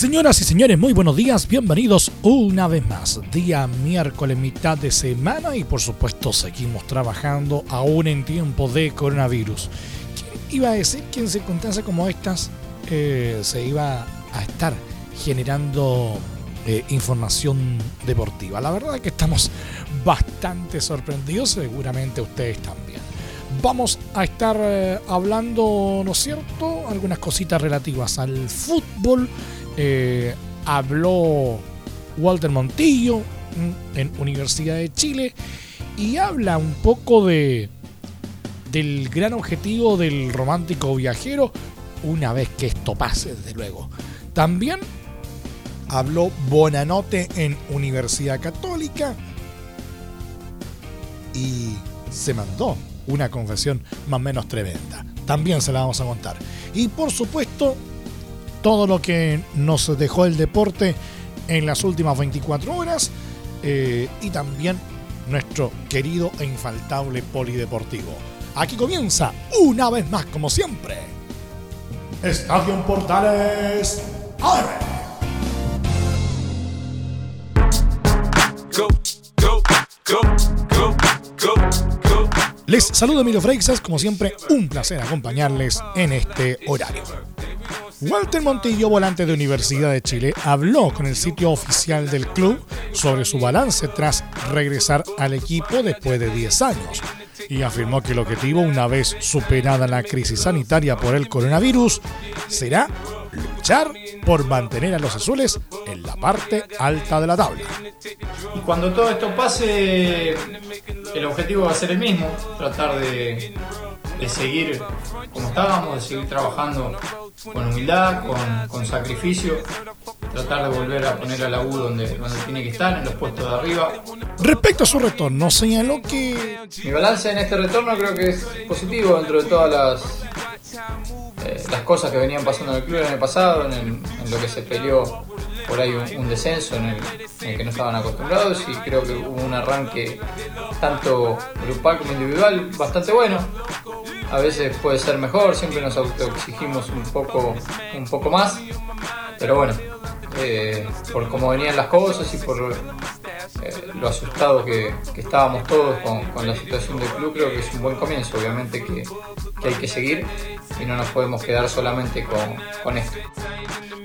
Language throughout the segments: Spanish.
Señoras y señores, muy buenos días, bienvenidos una vez más. Día miércoles, mitad de semana y por supuesto seguimos trabajando aún en tiempo de coronavirus. ¿Quién iba a decir que en circunstancias como estas eh, se iba a estar generando eh, información deportiva? La verdad es que estamos bastante sorprendidos, seguramente ustedes también. Vamos a estar eh, hablando, ¿no es cierto?, algunas cositas relativas al fútbol eh, habló Walter Montillo mm, en Universidad de Chile y habla un poco de del gran objetivo del romántico viajero una vez que esto pase, desde luego. También habló Bonanote en Universidad Católica y se mandó una confesión más o menos tremenda. También se la vamos a contar. Y por supuesto, todo lo que nos dejó el deporte en las últimas 24 horas eh, y también nuestro querido e infaltable polideportivo. Aquí comienza, una vez más como siempre, Estadio Portales Les saludo Emilio Freixas, como siempre, un placer acompañarles en este horario. Walter Montillo, volante de Universidad de Chile, habló con el sitio oficial del club sobre su balance tras regresar al equipo después de 10 años y afirmó que el objetivo, una vez superada la crisis sanitaria por el coronavirus, será luchar por mantener a los azules en la parte alta de la tabla. Y cuando todo esto pase, el objetivo va a ser el mismo, tratar de, de seguir como estábamos, de seguir trabajando con humildad, con, sacrificio, tratar de volver a poner a la U donde, donde tiene que estar, en los puestos de arriba. Respecto a su retorno, señaló que... Mi balance en este retorno creo que es positivo dentro de todas las, eh, las cosas que venían pasando en el club el año pasado, en, en lo que se peleó por ahí un, descenso en el, en el, que no estaban acostumbrados y creo que hubo un arranque tanto grupal como individual bastante bueno a veces puede ser mejor, siempre nos autoexigimos un poco, un poco más, pero bueno, eh, por cómo venían las cosas y por eh, lo asustados que, estábamos todos con, la situación del club, creo que es un buen comienzo, obviamente que, hay que seguir y no nos podemos quedar solamente con, con esto.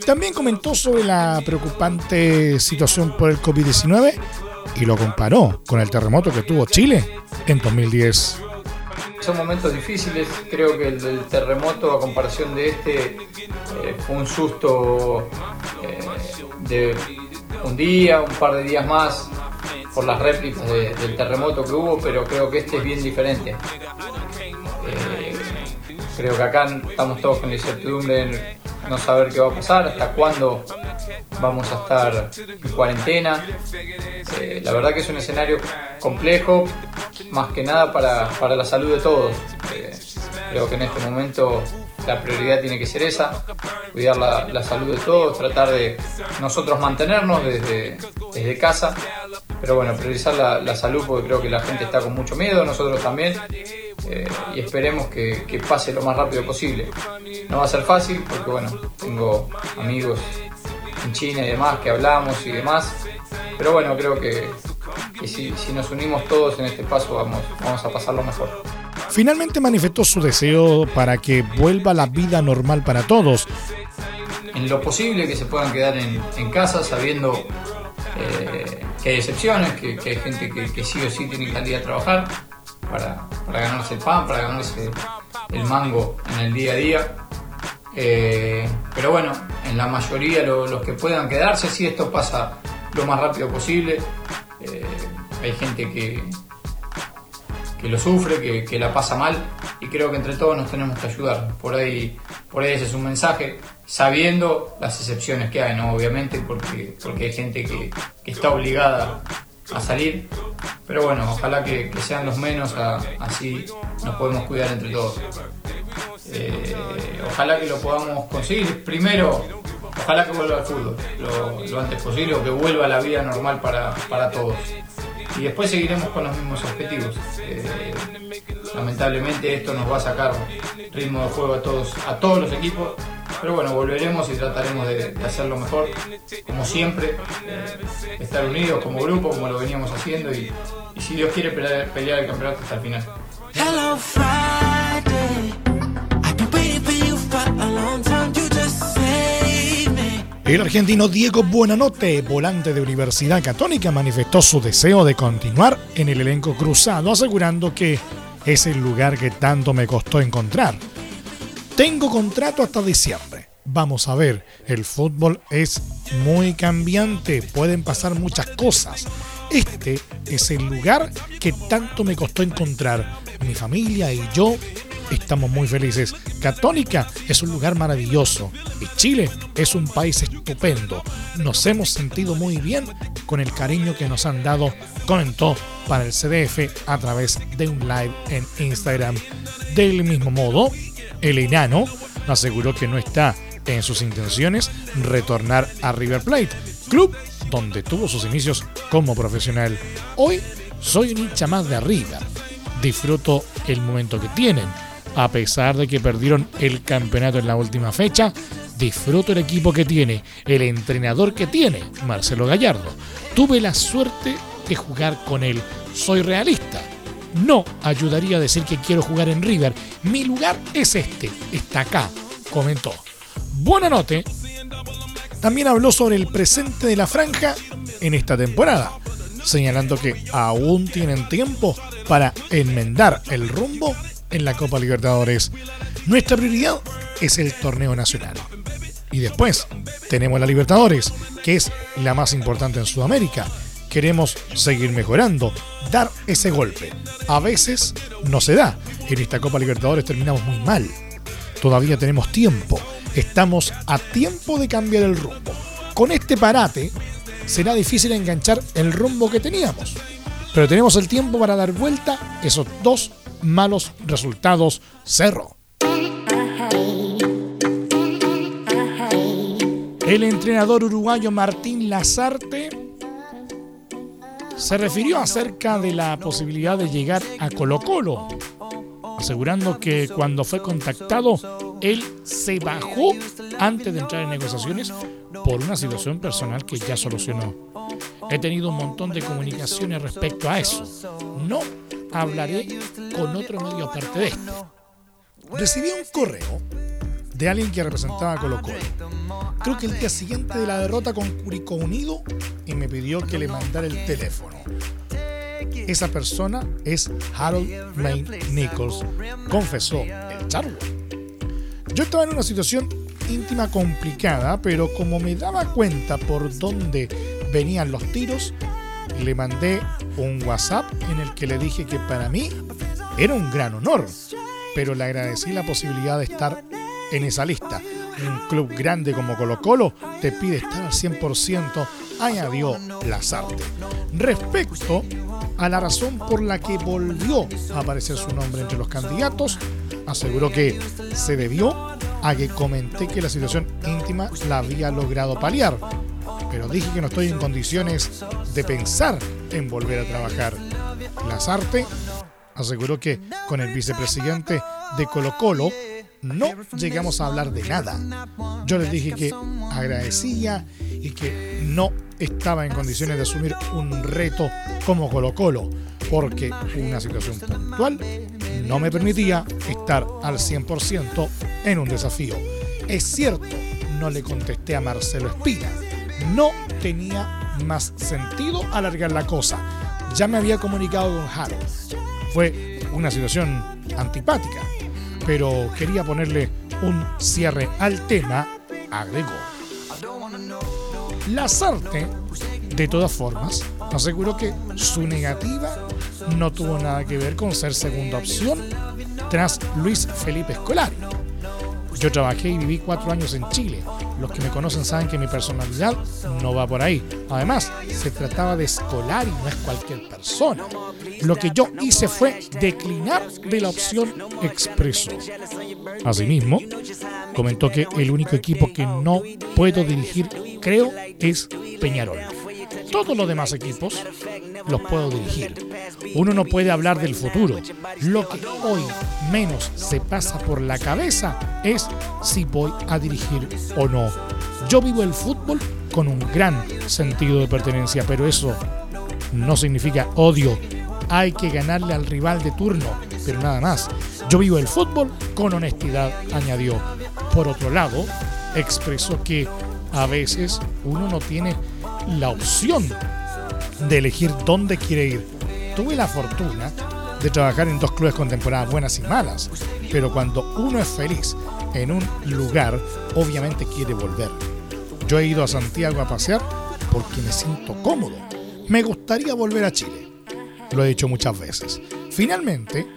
También comentó sobre la preocupante situación por el COVID-19 y lo comparó con el terremoto que tuvo Chile en 2010 son momentos difíciles. Creo que el del terremoto, a comparación de este, eh, fue un susto eh, de un día, un par de días más por las réplicas del terremoto que hubo, pero creo que este es bien diferente. Eh, creo que acá estamos todos con la incertidumbre no saber qué va a pasar, hasta cuándo vamos a estar en cuarentena. la verdad que es un escenario complejo, más que nada para, para la salud de todos. Eh, creo que en este momento la prioridad tiene que ser esa, cuidar la, la salud de todos, tratar de nosotros mantenernos desde, desde casa, pero bueno, priorizar la, la, salud porque creo que la gente está con mucho miedo, nosotros también, eh, y esperemos que, que pase lo más rápido posible. No va a ser fácil porque bueno, tengo amigos en China y demás que hablamos y demás, pero bueno, creo que, y si, nos unimos todos en este paso vamos, vamos a pasarlo mejor. Finalmente manifestó su deseo para que vuelva la vida normal para todos. En lo posible que se puedan quedar en, casa sabiendo eh, que hay excepciones, que, hay gente que, sí o sí tiene que salir a trabajar para, ganarse el pan, para ganarse el mango en el día a día. Eh, pero bueno, en la mayoría los que puedan quedarse, si esto pasa lo más rápido posible, eh, hay gente que, que lo sufre, que, la pasa mal y creo que entre todos nos tenemos que ayudar. Por ahí, por ahí ese es un mensaje. sabiendo las excepciones que hay, ¿no? Obviamente, porque, porque hay gente que, está obligada a salir, pero bueno, ojalá que, sean los menos, así nos podemos cuidar entre todos. Eh, ojalá que lo podamos conseguir. Primero, ojalá que vuelva al fútbol lo, antes posible o que vuelva a la vida normal para, para todos. Y después seguiremos con los mismos objetivos. Eh, lamentablemente esto nos va a sacar ritmo de juego a todos, a todos los equipos. Pero bueno, volveremos y trataremos de, hacerlo mejor, como siempre, eh, estar unidos como grupo, como lo veníamos haciendo y, si Dios quiere pelear, pelear el campeonato hasta el final. El argentino Diego Buenanote, volante de Universidad Católica, manifestó su deseo de continuar en el elenco cruzado, asegurando que es el lugar que tanto me costó encontrar. Tengo contrato hasta diciembre. Vamos a ver, el fútbol es muy cambiante, pueden pasar muchas cosas. Este es el lugar que tanto me costó encontrar. Mi familia y yo estamos muy felices. Católica es un lugar maravilloso y Chile es un país estupendo. Nos hemos sentido muy bien con el cariño que nos han dado, comentó para el CDF a través de un live en Instagram. Del mismo modo, el enano aseguró que no está en sus intenciones retornar a River Plate, club donde tuvo sus inicios como profesional. Hoy soy un hincha más de River. Disfruto el momento que tienen a pesar de que perdieron el campeonato en la última fecha, disfruto el equipo que tiene, el entrenador que tiene, Marcelo Gallardo. Tuve la suerte de jugar con él. Soy realista. No ayudaría a decir que quiero jugar en River. Mi lugar es este, está acá, comentó. Buena noche. También habló sobre el presente de la franja en esta temporada, señalando que aún tienen tiempo para enmendar el rumbo en la Copa Libertadores. Nuestra prioridad es el torneo nacional. Y después tenemos la Libertadores, que es la más importante en Sudamérica. Queremos seguir mejorando, dar ese golpe. A veces no se da. En esta Copa Libertadores terminamos muy mal. Todavía tenemos tiempo. Estamos a tiempo de cambiar el rumbo. Con este parate será difícil enganchar el rumbo que teníamos. Pero tenemos el tiempo para dar vuelta esos dos malos resultados cerró. El entrenador uruguayo Martín Lazarte se refirió acerca de la posibilidad de llegar a Colo Colo, asegurando que cuando fue contactado, él se bajó antes de entrar en negociaciones por una situación personal que ya solucionó. He tenido un montón de comunicaciones respecto a eso. No hablaré con otro medio aparte de esto. Recibí un correo de alguien que representaba a Colo Colo. Creo que el día siguiente de la derrota con Curicó Unido y me pidió que le mandara el teléfono. Esa persona es Harold Main Nichols, confesó el charlo. Yo estaba en una situación íntima complicada, pero como me daba cuenta por dónde venían los tiros, le mandé un WhatsApp en el que le dije que para mí era un gran honor, pero le agradecí la posibilidad de estar en esa lista. Un club grande como Colo Colo te pide estar al 100%, añadió Lazarte. Respecto a la razón por la que volvió a aparecer su nombre entre los candidatos, aseguró que se debió a que comenté que la situación íntima la había logrado paliar, pero dije que no estoy en condiciones de pensar en volver a trabajar. Lazarte aseguró que con el vicepresidente de Colo Colo no llegamos a hablar de nada. Yo les dije que agradecía y que no estaba en condiciones de asumir un reto como Colo Colo, porque una situación puntual no me permitía estar al 100% en un desafío. Es cierto, no le contesté a Marcelo Espina, no tenía más sentido alargar la cosa. Ya me había comunicado con Harold. Fue una situación antipática, pero quería ponerle un cierre al tema, agregó. Lazarte, de todas formas, aseguró que su negativa no tuvo nada que ver con ser segunda opción tras Luis Felipe Escolari. Yo trabajé y viví cuatro años en Chile. Los que me conocen saben que mi personalidad no va por ahí. Además, se trataba de escolar y no es cualquier persona. Lo que yo hice fue declinar de la opción expreso. Asimismo, comentó que el único equipo que no puedo dirigir, creo, es Peñarol. Todos los demás equipos los puedo dirigir. Uno no puede hablar del futuro. Lo que hoy menos se pasa por la cabeza es si voy a dirigir o no. Yo vivo el fútbol con un gran sentido de pertenencia, pero eso no significa odio. Hay que ganarle al rival de turno, pero nada más. Yo vivo el fútbol con honestidad, añadió. Por otro lado, expresó que a veces uno no tiene la opción de elegir dónde quiere ir. Tuve la fortuna de trabajar en dos clubes con temporadas buenas y malas, pero cuando uno es feliz en un lugar, obviamente quiere volver. Yo he ido a Santiago a pasear porque me siento cómodo. Me gustaría volver a Chile. Lo he dicho muchas veces. Finalmente,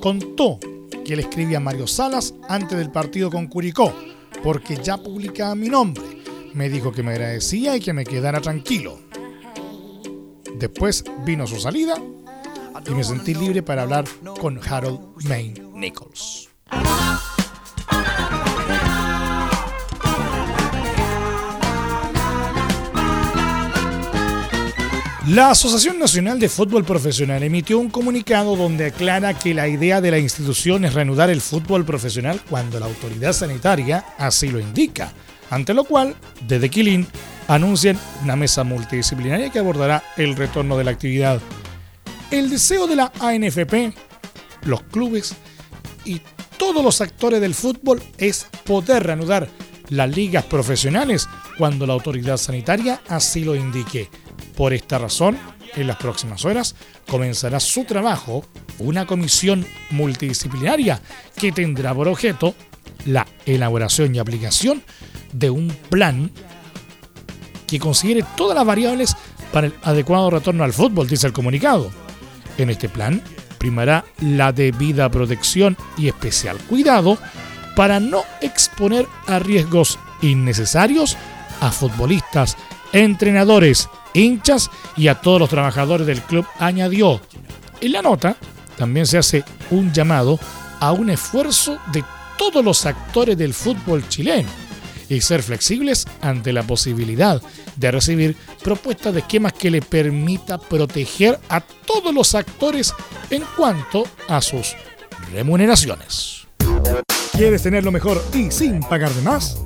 contó que le escribía a Mario Salas antes del partido con Curicó, porque ya publicaba mi nombre. Me dijo que me agradecía y que me quedara tranquilo. Después vino su salida y me sentí libre para hablar con Harold Main Nichols. La Asociación Nacional de Fútbol Profesional emitió un comunicado donde aclara que la idea de la institución es reanudar el fútbol profesional cuando la autoridad sanitaria así lo indica, ante lo cual, desde Quilín, anuncian una mesa multidisciplinaria que abordará el retorno de la actividad. El deseo de la ANFP, los clubes y todos los actores del fútbol es poder reanudar las ligas profesionales cuando la autoridad sanitaria así lo indique. Por esta razón, en las próximas horas comenzará su trabajo una comisión multidisciplinaria que tendrá por objeto la elaboración y aplicación de un plan que considere todas las variables para el adecuado retorno al fútbol, dice el comunicado. En este plan primará la debida protección y especial cuidado para no exponer a riesgos innecesarios a futbolistas, entrenadores, hinchas y a todos los trabajadores del club, añadió. En la nota también se hace un llamado a un esfuerzo de todos los actores del fútbol chileno y ser flexibles ante la posibilidad de recibir propuestas de esquemas que le permita proteger a todos los actores en cuanto a sus remuneraciones. ¿Quieres tener lo mejor y sin pagar de más?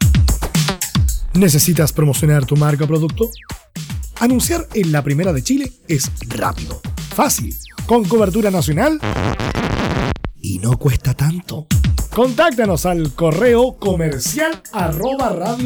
¿Necesitas promocionar tu marca o producto? Anunciar en la Primera de Chile es rápido, fácil, con cobertura nacional y no cuesta tanto. Contáctanos al correo comercial arroba.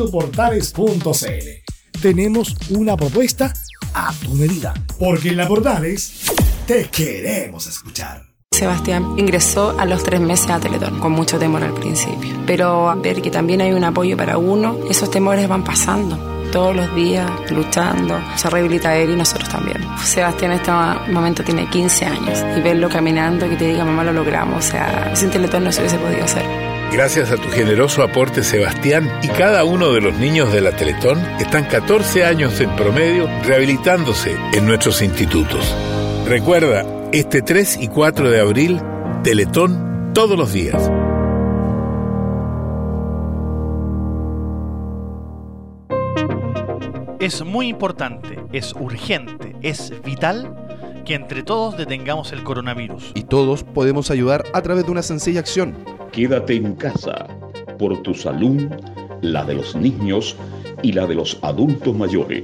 Tenemos una propuesta a tu medida, porque en la Portales te queremos escuchar. Sebastián ingresó a los tres meses a Teletón, con mucho temor al principio. Pero ver que también hay un apoyo para uno, esos temores van pasando. Todos los días luchando, se rehabilita él y nosotros también. Sebastián en este momento tiene 15 años y verlo caminando, que te diga mamá lo logramos, o sea, sin Teletón no se hubiese podido hacer. Gracias a tu generoso aporte, Sebastián, y cada uno de los niños de la Teletón están 14 años en promedio rehabilitándose en nuestros institutos. Recuerda, este 3 y 4 de abril, Teletón todos los días. Es muy importante, es urgente, es vital que entre todos detengamos el coronavirus. Y todos podemos ayudar a través de una sencilla acción. Quédate en casa por tu salud, la de los niños y la de los adultos mayores.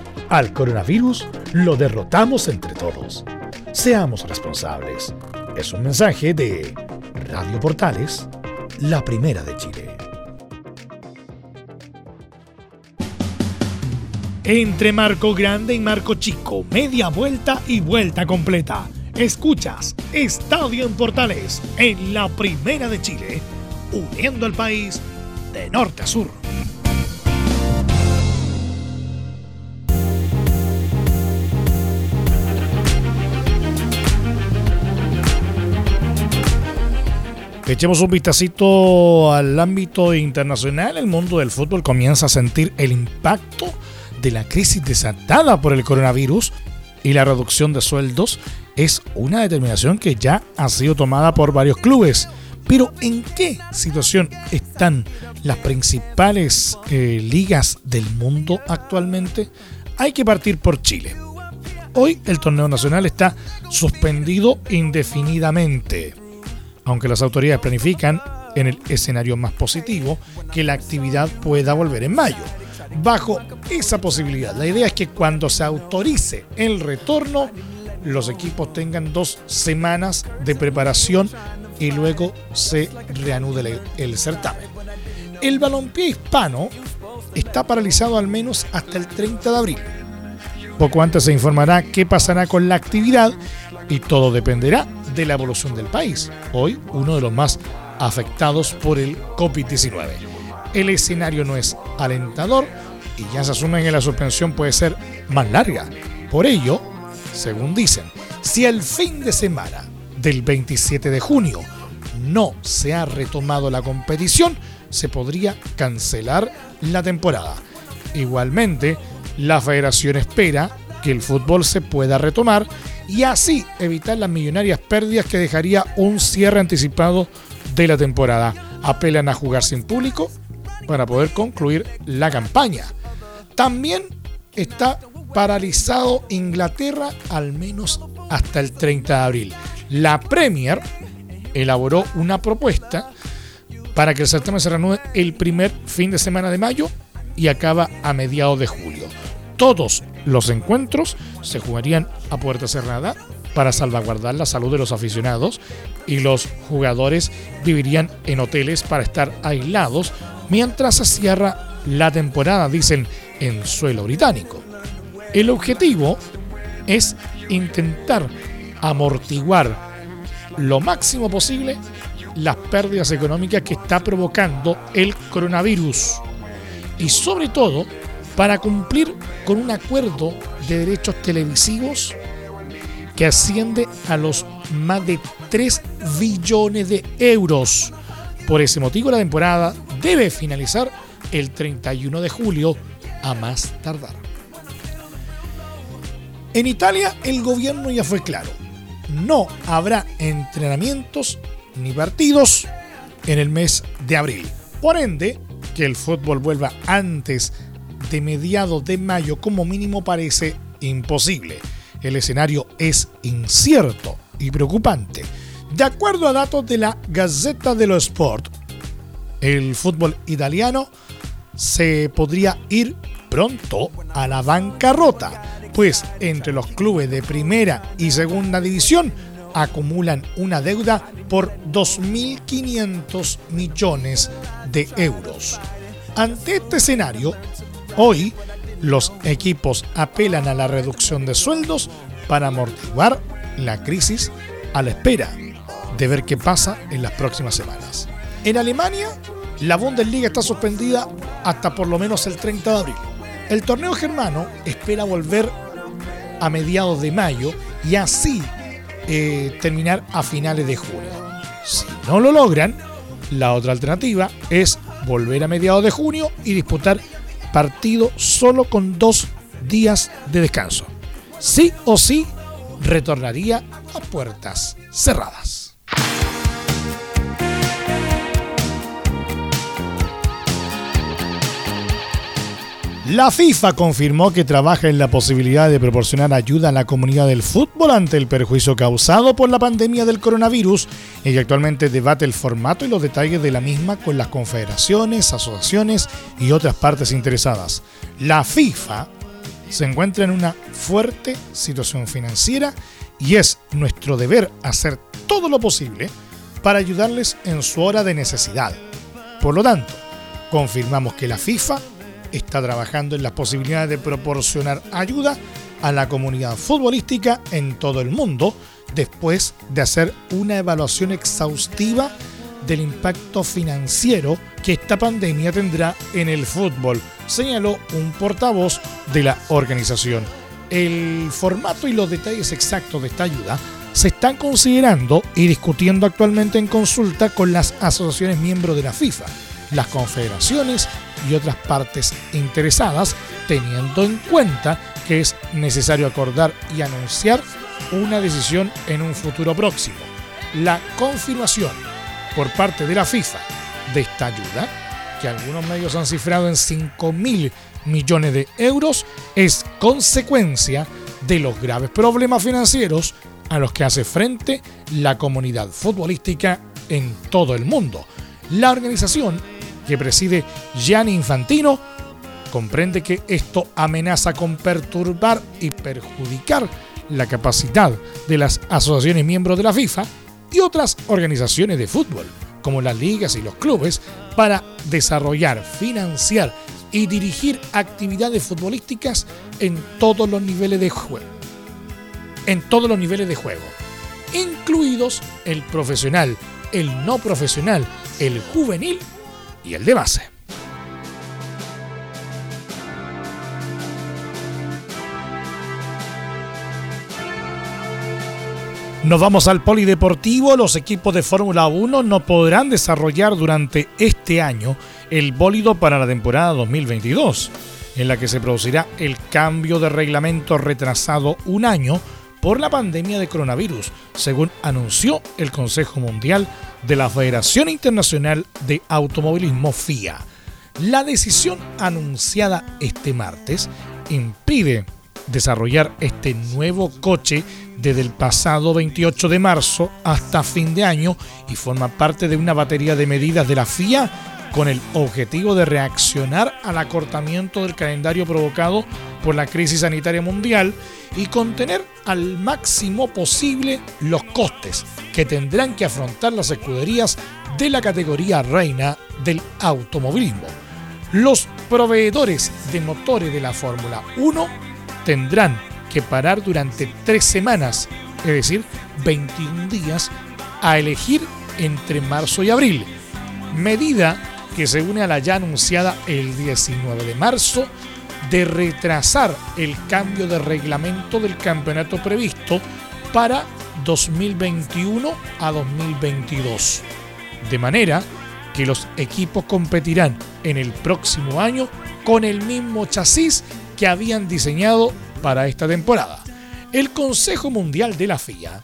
al coronavirus lo derrotamos entre todos. Seamos responsables. Es un mensaje de Radio Portales, la primera de Chile. Entre Marco Grande y Marco Chico, media vuelta y vuelta completa. Escuchas Estadio en Portales en la primera de Chile, uniendo al país de norte a sur. Echemos un vistacito al ámbito internacional. El mundo del fútbol comienza a sentir el impacto de la crisis desatada por el coronavirus y la reducción de sueldos es una determinación que ya ha sido tomada por varios clubes. Pero ¿en qué situación están las principales eh, ligas del mundo actualmente? Hay que partir por Chile. Hoy el torneo nacional está suspendido indefinidamente, aunque las autoridades planifican en el escenario más positivo que la actividad pueda volver en mayo bajo esa posibilidad. La idea es que cuando se autorice el retorno, los equipos tengan dos semanas de preparación y luego se reanude el, certamen. El balompié hispano está paralizado al menos hasta el 30 de abril. Poco antes se informará qué pasará con la actividad y todo dependerá de la evolución del país, hoy uno de los más afectados por el COVID-19 el escenario no es alentador y ya se asume que la suspensión puede ser más larga. Por ello, según dicen, si el fin de semana del 27 de junio no se ha retomado la competición, se podría cancelar la temporada. Igualmente, la federación espera que el fútbol se pueda retomar y así evitar las millonarias pérdidas que dejaría un cierre anticipado de la temporada. Apelan a jugar sin público para poder concluir la campaña. También está paralizado Inglaterra al menos hasta el 30 de abril. La Premier elaboró una propuesta para que el certamen se reanude el primer fin de semana de mayo y acaba a mediados de julio. Todos los encuentros se jugarían a puerta cerrada para salvaguardar la salud de los aficionados y los jugadores vivirían en hoteles para estar aislados mientras se cierra la temporada, dicen en suelo británico. El objetivo es intentar amortiguar lo máximo posible las pérdidas económicas que está provocando el coronavirus y sobre todo para cumplir con un acuerdo de derechos televisivos que asciende a los más de 3 billones de euros. Por ese motivo la temporada debe finalizar el 31 de julio a más tardar. En Italia el gobierno ya fue claro, no habrá entrenamientos ni partidos en el mes de abril. Por ende, que el fútbol vuelva antes de mediados de mayo como mínimo parece imposible. El escenario es incierto y preocupante. De acuerdo a datos de la Gazzetta dello Sport, el fútbol italiano se podría ir pronto a la bancarrota, pues entre los clubes de primera y segunda división acumulan una deuda por 2.500 millones de euros. Ante este escenario, hoy los equipos apelan a la reducción de sueldos para amortiguar la crisis a la espera de ver qué pasa en las próximas semanas. En Alemania, la Bundesliga está suspendida hasta por lo menos el 30 de abril. El torneo germano espera volver a mediados de mayo y así eh, terminar a finales de junio. Si no lo logran, la otra alternativa es volver a mediados de junio y disputar partido solo con dos días de descanso. Sí o sí, retornaría a puertas cerradas. La FIFA confirmó que trabaja en la posibilidad de proporcionar ayuda a la comunidad del fútbol ante el perjuicio causado por la pandemia del coronavirus y actualmente debate el formato y los detalles de la misma con las confederaciones, asociaciones y otras partes interesadas. La FIFA se encuentra en una fuerte situación financiera y es nuestro deber hacer todo lo posible para ayudarles en su hora de necesidad. Por lo tanto, confirmamos que la FIFA está trabajando en las posibilidades de proporcionar ayuda a la comunidad futbolística en todo el mundo después de hacer una evaluación exhaustiva del impacto financiero que esta pandemia tendrá en el fútbol, señaló un portavoz de la organización. El formato y los detalles exactos de esta ayuda se están considerando y discutiendo actualmente en consulta con las asociaciones miembros de la FIFA, las confederaciones y otras partes interesadas, teniendo en cuenta que es necesario acordar y anunciar una decisión en un futuro próximo. La confirmación por parte de la FIFA de esta ayuda, que algunos medios han cifrado en 5 mil millones de euros, es consecuencia de los graves problemas financieros a los que hace frente la comunidad futbolística en todo el mundo. La organización que preside Gianni Infantino comprende que esto amenaza con perturbar y perjudicar la capacidad de las asociaciones miembros de la FIFA y otras organizaciones de fútbol, como las ligas y los clubes, para desarrollar, financiar y dirigir actividades futbolísticas en todos los niveles de juego. En todos los niveles de juego, incluidos el profesional, el no profesional, el juvenil y el de base. Nos vamos al polideportivo. Los equipos de Fórmula 1 no podrán desarrollar durante este año el bólido para la temporada 2022, en la que se producirá el cambio de reglamento retrasado un año por la pandemia de coronavirus, según anunció el Consejo Mundial de la Federación Internacional de Automovilismo FIA. La decisión anunciada este martes impide desarrollar este nuevo coche desde el pasado 28 de marzo hasta fin de año y forma parte de una batería de medidas de la FIA con el objetivo de reaccionar al acortamiento del calendario provocado por la crisis sanitaria mundial y contener al máximo posible los costes que tendrán que afrontar las escuderías de la categoría reina del automovilismo. Los proveedores de motores de la Fórmula 1 tendrán que parar durante tres semanas, es decir, 21 días, a elegir entre marzo y abril, medida que se une a la ya anunciada el 19 de marzo de retrasar el cambio de reglamento del campeonato previsto para 2021 a 2022. De manera que los equipos competirán en el próximo año con el mismo chasis que habían diseñado para esta temporada. El Consejo Mundial de la FIA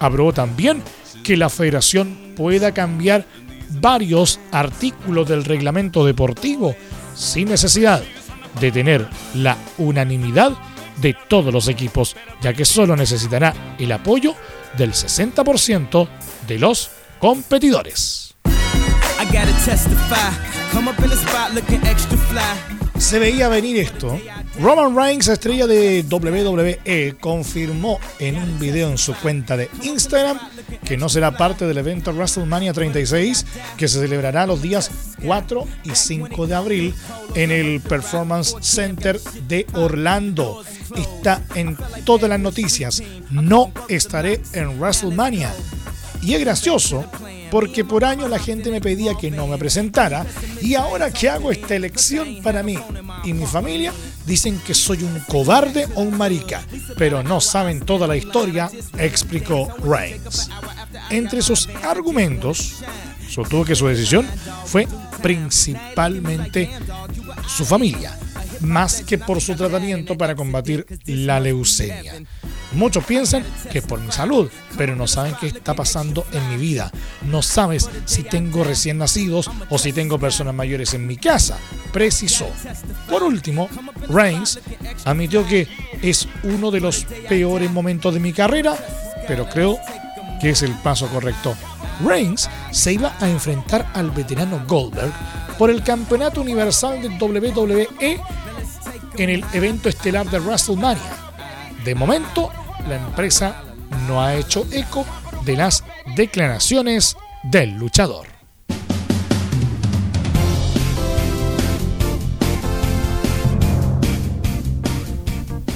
aprobó también que la federación pueda cambiar varios artículos del reglamento deportivo sin necesidad de tener la unanimidad de todos los equipos, ya que solo necesitará el apoyo del 60% de los competidores. Se veía venir esto. Roman Reigns, estrella de WWE, confirmó en un video en su cuenta de Instagram que no será parte del evento WrestleMania 36 que se celebrará los días 4 y 5 de abril en el Performance Center de Orlando. Está en todas las noticias. No estaré en WrestleMania. Y es gracioso porque por años la gente me pedía que no me presentara y ahora que hago esta elección para mí y mi familia, dicen que soy un cobarde o un marica, pero no saben toda la historia, explicó Reigns. Entre sus argumentos, sostuvo que su decisión fue principalmente su familia, más que por su tratamiento para combatir la leucemia. Muchos piensan que es por mi salud, pero no saben qué está pasando en mi vida. No sabes si tengo recién nacidos o si tengo personas mayores en mi casa, precisó. Por último, Reigns admitió que es uno de los peores momentos de mi carrera, pero creo que es el paso correcto. Reigns se iba a enfrentar al veterano Goldberg por el campeonato universal de WWE en el evento estelar de WrestleMania. De momento, la empresa no ha hecho eco de las declaraciones del luchador.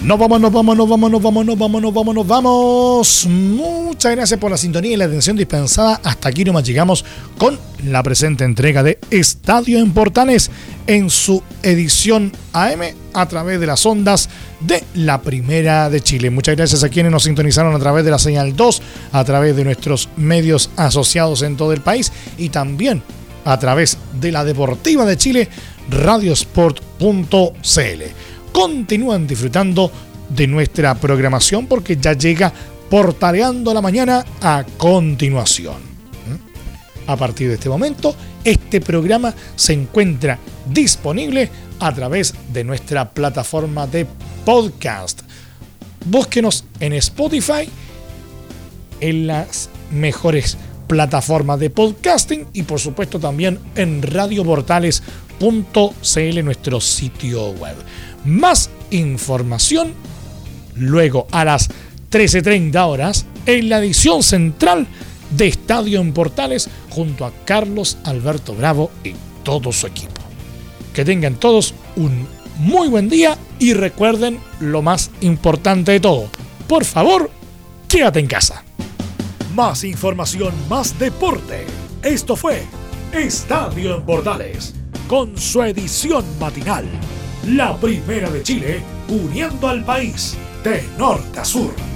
Nos vamos, nos vamos, nos vamos, nos vamos, nos vamos, nos vamos, nos vamos. Muchas gracias por la sintonía y la atención dispensada. Hasta aquí nomás llegamos con la presente entrega de Estadio en Portales en su edición AM a través de las ondas de la Primera de Chile. Muchas gracias a quienes nos sintonizaron a través de la señal 2, a través de nuestros medios asociados en todo el país y también a través de la Deportiva de Chile, radiosport.cl continúan disfrutando de nuestra programación porque ya llega Portaleando la Mañana a continuación. A partir de este momento, este programa se encuentra disponible a través de nuestra plataforma de podcast. Búsquenos en Spotify, en las mejores plataformas de podcasting y por supuesto también en radioportales.cl, nuestro sitio web. Más información luego a las 13.30 horas en la edición central de Estadio en Portales junto a Carlos Alberto Bravo y todo su equipo. Que tengan todos un muy buen día y recuerden lo más importante de todo. Por favor, quédate en casa. Más información, más deporte. Esto fue Estadio en Portales con su edición matinal la primera de Chile, uniendo al país de norte a sur.